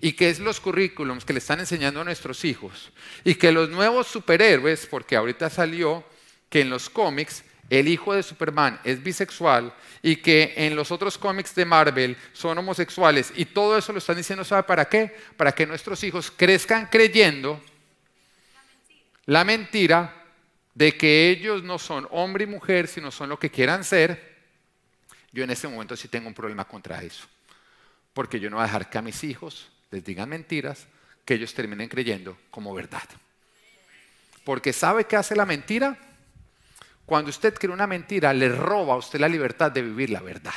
y que es los currículums que le están enseñando a nuestros hijos, y que los nuevos superhéroes, porque ahorita salió que en los cómics el hijo de Superman es bisexual y que en los otros cómics de Marvel son homosexuales y todo eso lo están diciendo, ¿sabe para qué? Para que nuestros hijos crezcan creyendo la mentira de que ellos no son hombre y mujer, sino son lo que quieran ser, yo en este momento sí tengo un problema contra eso. Porque yo no voy a dejar que a mis hijos les digan mentiras que ellos terminen creyendo como verdad. Porque ¿sabe qué hace la mentira? Cuando usted cree una mentira, le roba a usted la libertad de vivir la verdad.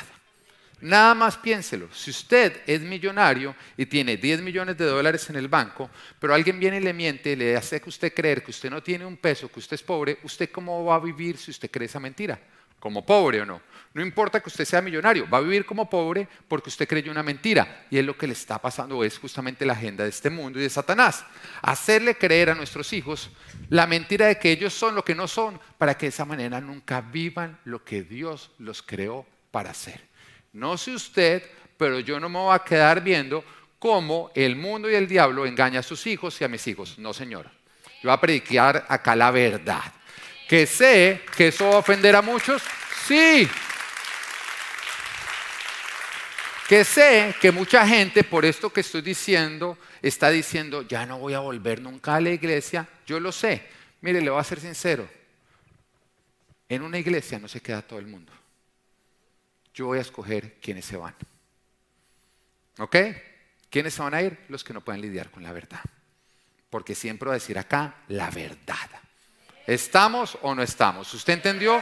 Nada más piénselo. Si usted es millonario y tiene 10 millones de dólares en el banco, pero alguien viene y le miente, le hace que usted creer que usted no tiene un peso, que usted es pobre, ¿usted cómo va a vivir si usted cree esa mentira? ¿Como pobre o no? No importa que usted sea millonario, va a vivir como pobre porque usted creyó una mentira. Y es lo que le está pasando, es justamente la agenda de este mundo y de Satanás. Hacerle creer a nuestros hijos la mentira de que ellos son lo que no son, para que de esa manera nunca vivan lo que Dios los creó para hacer. No sé usted, pero yo no me voy a quedar viendo cómo el mundo y el diablo engaña a sus hijos y a mis hijos. No, señor. Yo voy a predicar acá la verdad. Que sé que eso va a ofender a muchos. Sí. Que sé que mucha gente, por esto que estoy diciendo, está diciendo, ya no voy a volver nunca a la iglesia. Yo lo sé. Mire, le voy a ser sincero. En una iglesia no se queda todo el mundo yo voy a escoger quiénes se van. ¿Ok? ¿Quiénes se van a ir? Los que no pueden lidiar con la verdad. Porque siempre voy a decir acá la verdad. ¿Estamos o no estamos? ¿Usted entendió?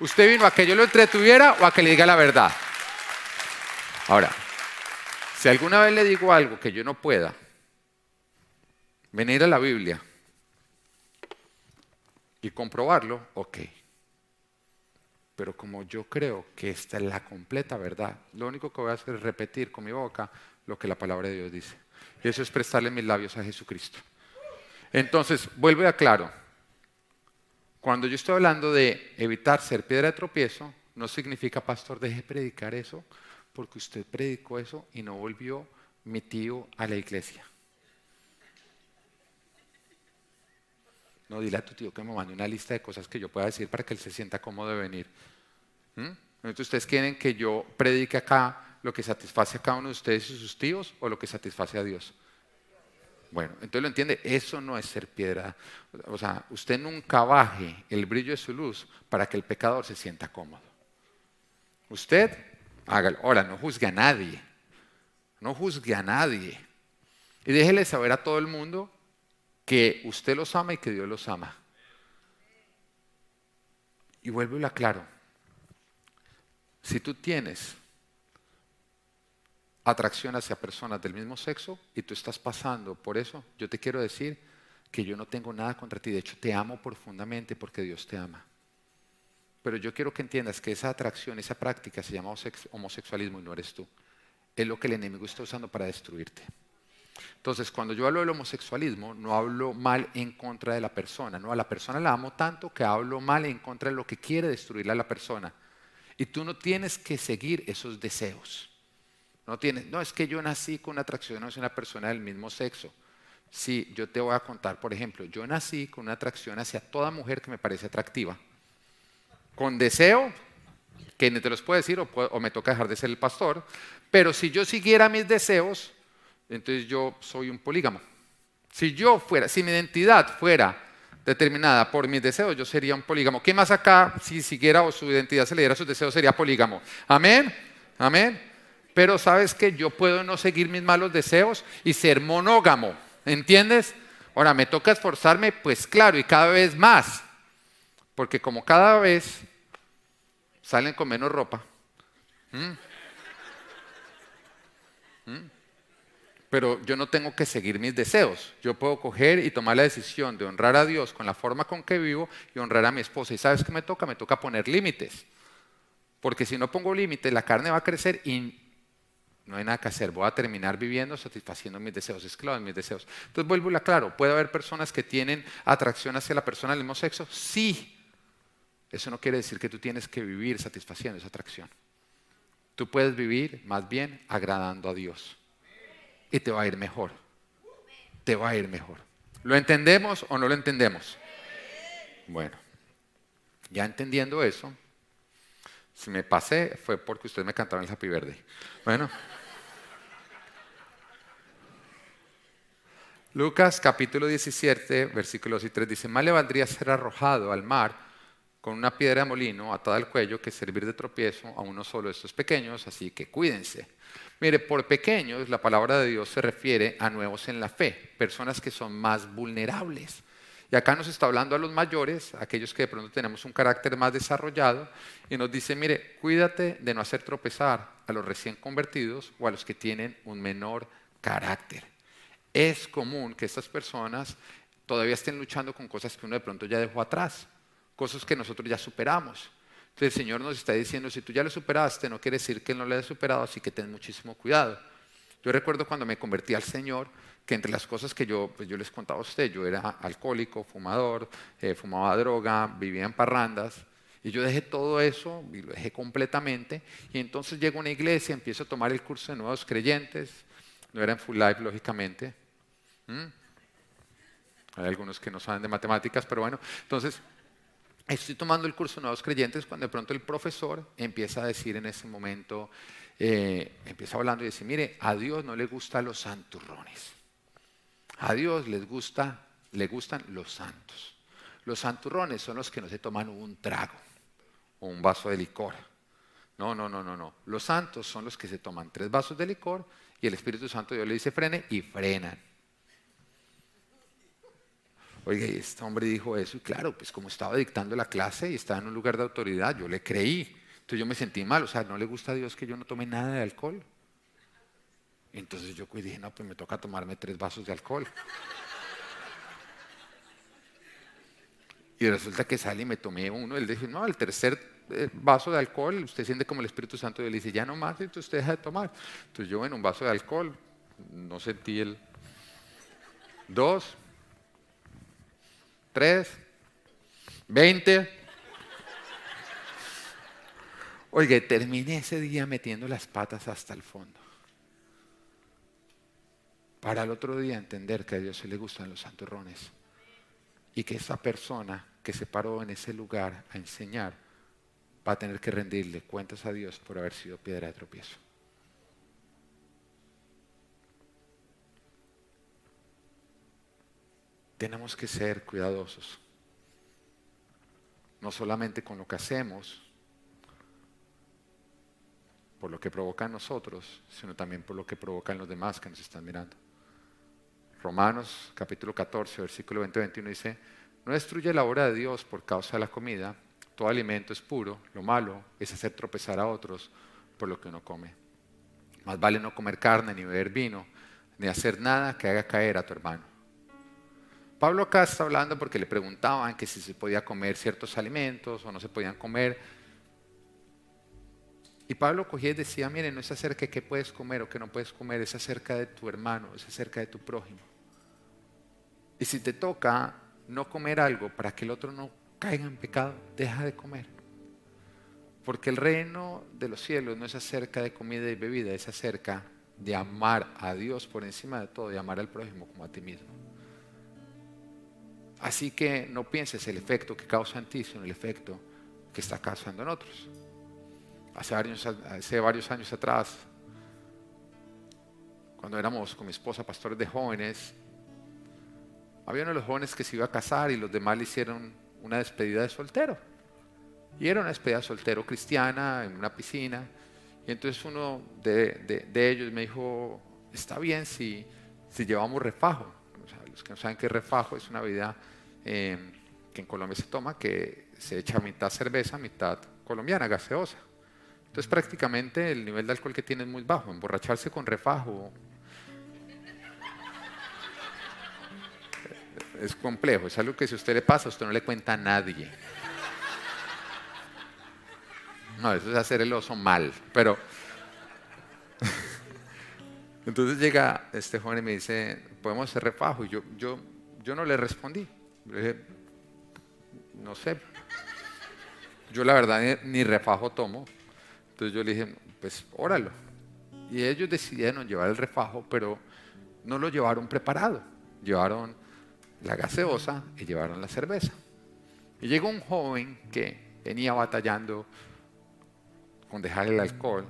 ¿Usted vino a que yo lo entretuviera o a que le diga la verdad? Ahora, si alguna vez le digo algo que yo no pueda, venir a la Biblia y comprobarlo, ok. Pero como yo creo que esta es la completa verdad, lo único que voy a hacer es repetir con mi boca lo que la palabra de Dios dice. Y eso es prestarle mis labios a Jesucristo. Entonces, vuelvo a aclaro. Cuando yo estoy hablando de evitar ser piedra de tropiezo, no significa, pastor, deje predicar eso, porque usted predicó eso y no volvió mi tío a la iglesia. No, dile a tu tío que me mande una lista de cosas que yo pueda decir para que él se sienta cómodo de venir. ¿Mm? Entonces, ¿ustedes quieren que yo predique acá lo que satisface a cada uno de ustedes y sus tíos o lo que satisface a Dios? Bueno, entonces lo entiende, eso no es ser piedra. O sea, usted nunca baje el brillo de su luz para que el pecador se sienta cómodo. Usted, hágalo. Ahora, no juzgue a nadie. No juzgue a nadie. Y déjele saber a todo el mundo que usted los ama y que Dios los ama. Y vuelvo y lo aclaro. Si tú tienes atracción hacia personas del mismo sexo y tú estás pasando por eso, yo te quiero decir que yo no tengo nada contra ti. De hecho, te amo profundamente porque Dios te ama. Pero yo quiero que entiendas que esa atracción, esa práctica se llama homosexualismo y no eres tú. Es lo que el enemigo está usando para destruirte. Entonces, cuando yo hablo del homosexualismo, no hablo mal en contra de la persona, no a la persona la amo tanto que hablo mal en contra de lo que quiere destruirle a la persona. Y tú no tienes que seguir esos deseos. No tienes, no es que yo nací con una atracción hacia una persona del mismo sexo. Sí, yo te voy a contar, por ejemplo, yo nací con una atracción hacia toda mujer que me parece atractiva. Con deseo, que ni te los puedo decir, o, o me toca dejar de ser el pastor, pero si yo siguiera mis deseos, entonces yo soy un polígamo. Si yo fuera, si mi identidad fuera determinada por mis deseos, yo sería un polígamo. ¿Qué más acá, si siguiera o su identidad se le diera sus deseos, sería polígamo? Amén, amén. Pero sabes que yo puedo no seguir mis malos deseos y ser monógamo, ¿entiendes? Ahora, me toca esforzarme, pues claro, y cada vez más. Porque como cada vez salen con menos ropa. pero yo no tengo que seguir mis deseos. Yo puedo coger y tomar la decisión de honrar a Dios con la forma con que vivo y honrar a mi esposa. ¿Y sabes qué me toca? Me toca poner límites. Porque si no pongo límites, la carne va a crecer y no hay nada que hacer. Voy a terminar viviendo satisfaciendo mis deseos, esclavo en mis deseos. Entonces vuelvo a claro, ¿puede haber personas que tienen atracción hacia la persona del mismo sexo? Sí. Eso no quiere decir que tú tienes que vivir satisfaciendo esa atracción. Tú puedes vivir más bien agradando a Dios y te va a ir mejor. Te va a ir mejor. ¿Lo entendemos o no lo entendemos? Bueno, ya entendiendo eso, si me pasé fue porque ustedes me cantaron el Happy Verde. Bueno. Lucas capítulo 17, versículos y 3 dice, más le valdría ser arrojado al mar con una piedra de molino atada al cuello que servir de tropiezo a uno solo de estos pequeños, así que cuídense. Mire, por pequeños la palabra de Dios se refiere a nuevos en la fe, personas que son más vulnerables. Y acá nos está hablando a los mayores, aquellos que de pronto tenemos un carácter más desarrollado, y nos dice, mire, cuídate de no hacer tropezar a los recién convertidos o a los que tienen un menor carácter. Es común que estas personas todavía estén luchando con cosas que uno de pronto ya dejó atrás, cosas que nosotros ya superamos. Entonces el Señor nos está diciendo, si tú ya lo superaste, no quiere decir que no lo haya superado, así que ten muchísimo cuidado. Yo recuerdo cuando me convertí al Señor, que entre las cosas que yo, pues yo les contaba a usted, yo era alcohólico, fumador, eh, fumaba droga, vivía en parrandas, y yo dejé todo eso, y lo dejé completamente, y entonces llego a una iglesia, empiezo a tomar el curso de nuevos creyentes, no era en Full Life, lógicamente. Hay algunos que no saben de matemáticas, pero bueno, entonces Estoy tomando el curso Nuevos Creyentes cuando de pronto el profesor empieza a decir en ese momento, eh, empieza hablando y dice, mire, a Dios no le gustan los santurrones. A Dios les gusta, le gustan los santos. Los santurrones son los que no se toman un trago o un vaso de licor. No, no, no, no, no. Los santos son los que se toman tres vasos de licor y el Espíritu Santo Dios le dice frene y frenan. Oiga, este hombre dijo eso, y claro, pues como estaba dictando la clase y estaba en un lugar de autoridad, yo le creí. Entonces yo me sentí mal, o sea, ¿no le gusta a Dios que yo no tome nada de alcohol? Entonces yo pues dije, no, pues me toca tomarme tres vasos de alcohol. Y resulta que sale y me tomé uno. Él dice, no, al tercer eh, vaso de alcohol, usted siente como el Espíritu Santo. Y él dice, ya no más, entonces usted deja de tomar. Entonces yo en un vaso de alcohol, no sentí el... Dos, tres, veinte. Oiga, terminé ese día metiendo las patas hasta el fondo. Para el otro día entender que a Dios se le gustan los santurrones y que esa persona que se paró en ese lugar a enseñar va a tener que rendirle cuentas a Dios por haber sido piedra de tropiezo. Tenemos que ser cuidadosos, no solamente con lo que hacemos, por lo que provoca en nosotros, sino también por lo que provoca en los demás que nos están mirando. Romanos capítulo 14, versículo 20-21 dice, no destruye la obra de Dios por causa de la comida, todo alimento es puro, lo malo es hacer tropezar a otros por lo que uno come. Más vale no comer carne, ni beber vino, ni hacer nada que haga caer a tu hermano. Pablo acá está hablando porque le preguntaban que si se podía comer ciertos alimentos o no se podían comer. Y Pablo cogía y decía, miren, no es acerca de qué puedes comer o qué no puedes comer, es acerca de tu hermano, es acerca de tu prójimo. Y si te toca no comer algo para que el otro no caiga en pecado, deja de comer. Porque el reino de los cielos no es acerca de comida y bebida, es acerca de amar a Dios por encima de todo y amar al prójimo como a ti mismo. Así que no pienses el efecto que causa en ti, sino el efecto que está causando en otros. Hace varios, hace varios años atrás, cuando éramos con mi esposa pastores de jóvenes, había uno de los jóvenes que se iba a casar y los demás le hicieron una despedida de soltero. Y era una despedida de soltero cristiana en una piscina. Y entonces uno de, ellos me dijo, está bien si, si llevamos refajo. los que no saben qué refajo, es una bebida eh, que en Colombia se toma, que se echa mitad cerveza, mitad colombiana, gaseosa. Entonces prácticamente el nivel de alcohol que tiene es muy bajo. Emborracharse con refajo es complejo, es algo que si usted le pasa, usted no le cuenta a nadie. No, eso es hacer el oso mal, pero... Entonces llega este joven y me dice, ¿podemos hacer refajo? Y yo, yo, yo no le respondí. Dije, no sé. Yo la verdad ni, refajo tomo. Entonces yo le dije, pues óralo. Y ellos decidieron llevar el refajo, pero no lo llevaron preparado. Llevaron la gaseosa y llevaron la cerveza. Y llegó un joven que venía batallando con dejar el alcohol.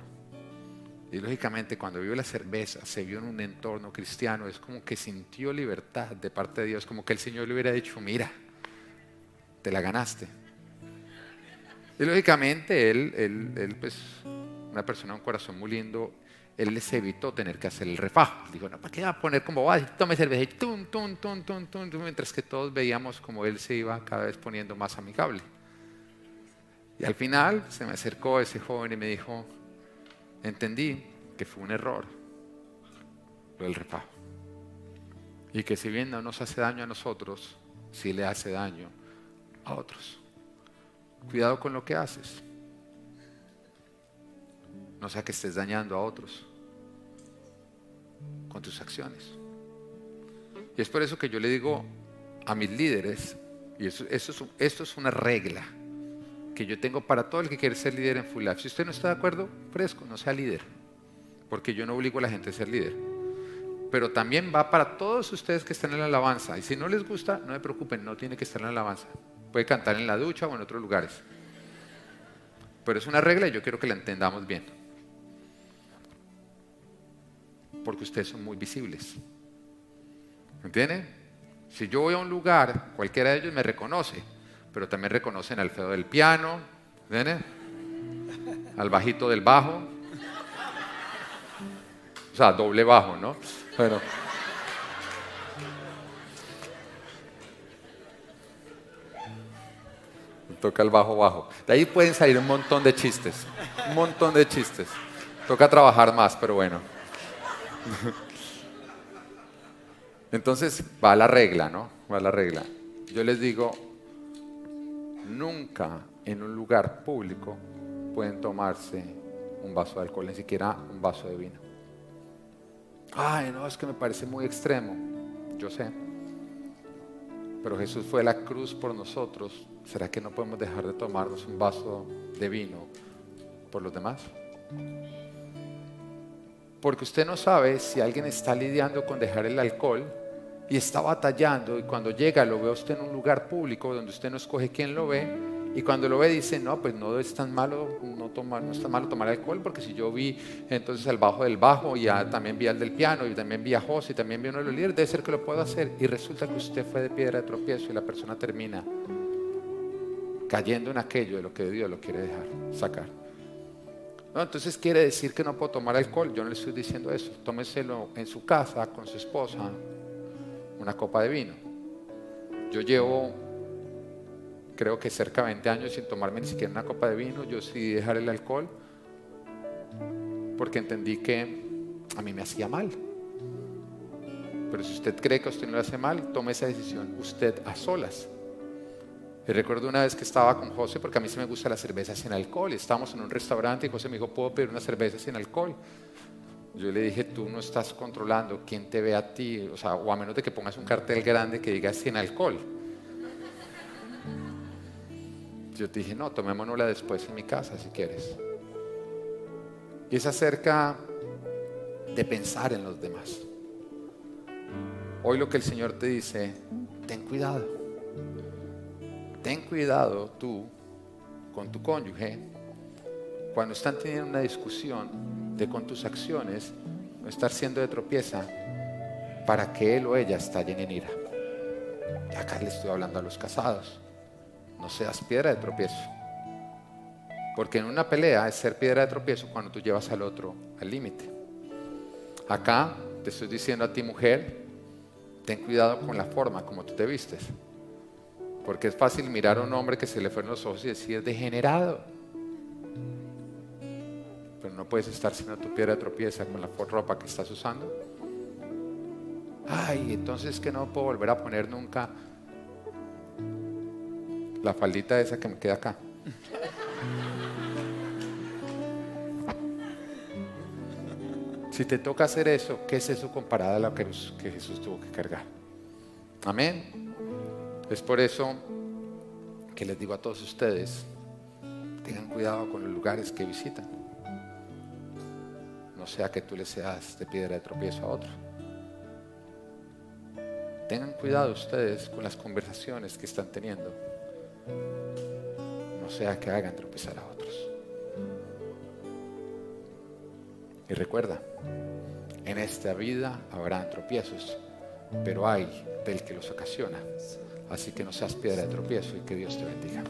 Y lógicamente cuando vio la cerveza, se vio en un entorno cristiano, es como que sintió libertad de parte de Dios, como que el Señor le hubiera dicho, mira, te la ganaste. Y lógicamente él, él, él pues, una persona, un corazón muy lindo, él les evitó tener que hacer el refajo. Dijo, no, ¿para qué va a poner como va? Tome cerveza y tum, tum, tum, tum, tum, mientras que todos veíamos como él se iba cada vez poniendo más amigable. Y al final se me acercó ese joven y me dijo, entendí que fue un error lo del refajo. Y que si bien no nos hace daño a nosotros, sí le hace daño a otros. Cuidado con lo que haces. No sea que estés dañando a otros con tus acciones. Y es por eso que yo le digo a mis líderes, y eso, esto es una regla que yo tengo para todo el que quiere ser líder en Full Life. Si usted no está de acuerdo, fresco, no sea líder, porque yo no obligo a la gente a ser líder. Pero también va para todos ustedes que están en la alabanza. Y si no les gusta, no me preocupen, no tiene que estar en la alabanza. Puede cantar en la ducha o en otros lugares. Pero es una regla y yo quiero que la entendamos bien porque ustedes son muy visibles. ¿Entienden? Si yo voy a un lugar, cualquiera de ellos me reconoce, pero también reconocen al feo del piano, ¿entienden? Al bajito del bajo. O sea, doble bajo, ¿no? Bueno. Toca el bajo bajo. De ahí pueden salir un montón de chistes. Un montón de chistes. Toca trabajar más, pero bueno. Entonces va la regla, ¿no? Va la regla. Yo les digo, nunca en un lugar público pueden tomarse un vaso de alcohol, ni siquiera un vaso de vino. Ay, no, es que me parece muy extremo. Yo sé. Pero Jesús fue a la cruz por nosotros. ¿Será que no podemos dejar de tomarnos un vaso de vino por los demás. Porque usted no sabe si alguien está lidiando con dejar el alcohol y está batallando y cuando llega lo ve usted en un lugar público donde usted no escoge quién lo ve y cuando lo ve dice, no, pues no es tan malo, no, tomar, no es tan malo tomar alcohol porque si yo vi entonces el bajo del bajo y también vi al del piano y también vi a José y también vi a uno de los líderes, debe ser que lo puedo hacer y resulta que usted fue de piedra de tropiezo y la persona termina cayendo en aquello de lo que Dios lo quiere dejar, sacar. Entonces quiere decir que no puedo tomar alcohol. Yo no le estoy diciendo eso. Tómeselo en su casa con su esposa, una copa de vino. Yo llevo, creo que cerca de 20 años sin tomarme ni siquiera una copa de vino. Yo sí dejar el alcohol porque entendí que a mí me hacía mal. Pero si usted cree que a usted no le hace mal, tome esa decisión usted a solas. Y recuerdo una vez que estaba con José, porque a mí sí me gusta la cerveza sin alcohol. Estábamos en un restaurante y José me dijo, ¿puedo pedir una cerveza sin alcohol? Yo le dije, tú no estás controlando quién te ve a ti, o sea, o a menos de que pongas un cartel grande que diga sin alcohol. Yo te dije, no, tomémonosla después en mi casa si quieres. Y es acerca de pensar en los demás. Hoy lo que el Señor te dice, ten cuidado ten cuidado tú con tu cónyuge cuando están teniendo una discusión de con tus acciones no estar siendo de tropieza para que él o ella estallen en ira. Acá le estoy hablando a los casados. No seas piedra de tropiezo. Porque en una pelea es ser piedra de tropiezo cuando tú llevas al otro al límite. Acá te estoy diciendo a ti mujer, ten cuidado con la forma como tú te vistes. Porque es fácil mirar a un hombre que se le fueron los ojos y decir, degenerado. No puedes estar siendo tu piedra tropieza con la ropa que estás usando. Ay, entonces que no puedo volver a poner nunca la faldita esa que me queda acá. Si te toca hacer eso, ¿qué es eso comparado a lo que Jesús tuvo que cargar? Amén. Es por eso que les digo a todos ustedes, tengan cuidado con los lugares que visitan. No sea que tú le seas de piedra de tropiezo a otro. Tengan cuidado ustedes con las conversaciones que están teniendo. No sea que hagan tropezar a otros. Y recuerda, en esta vida habrán tropiezos, pero hay del que los ocasiona. Así que no seas piedra de tropiezo y que Dios te bendiga.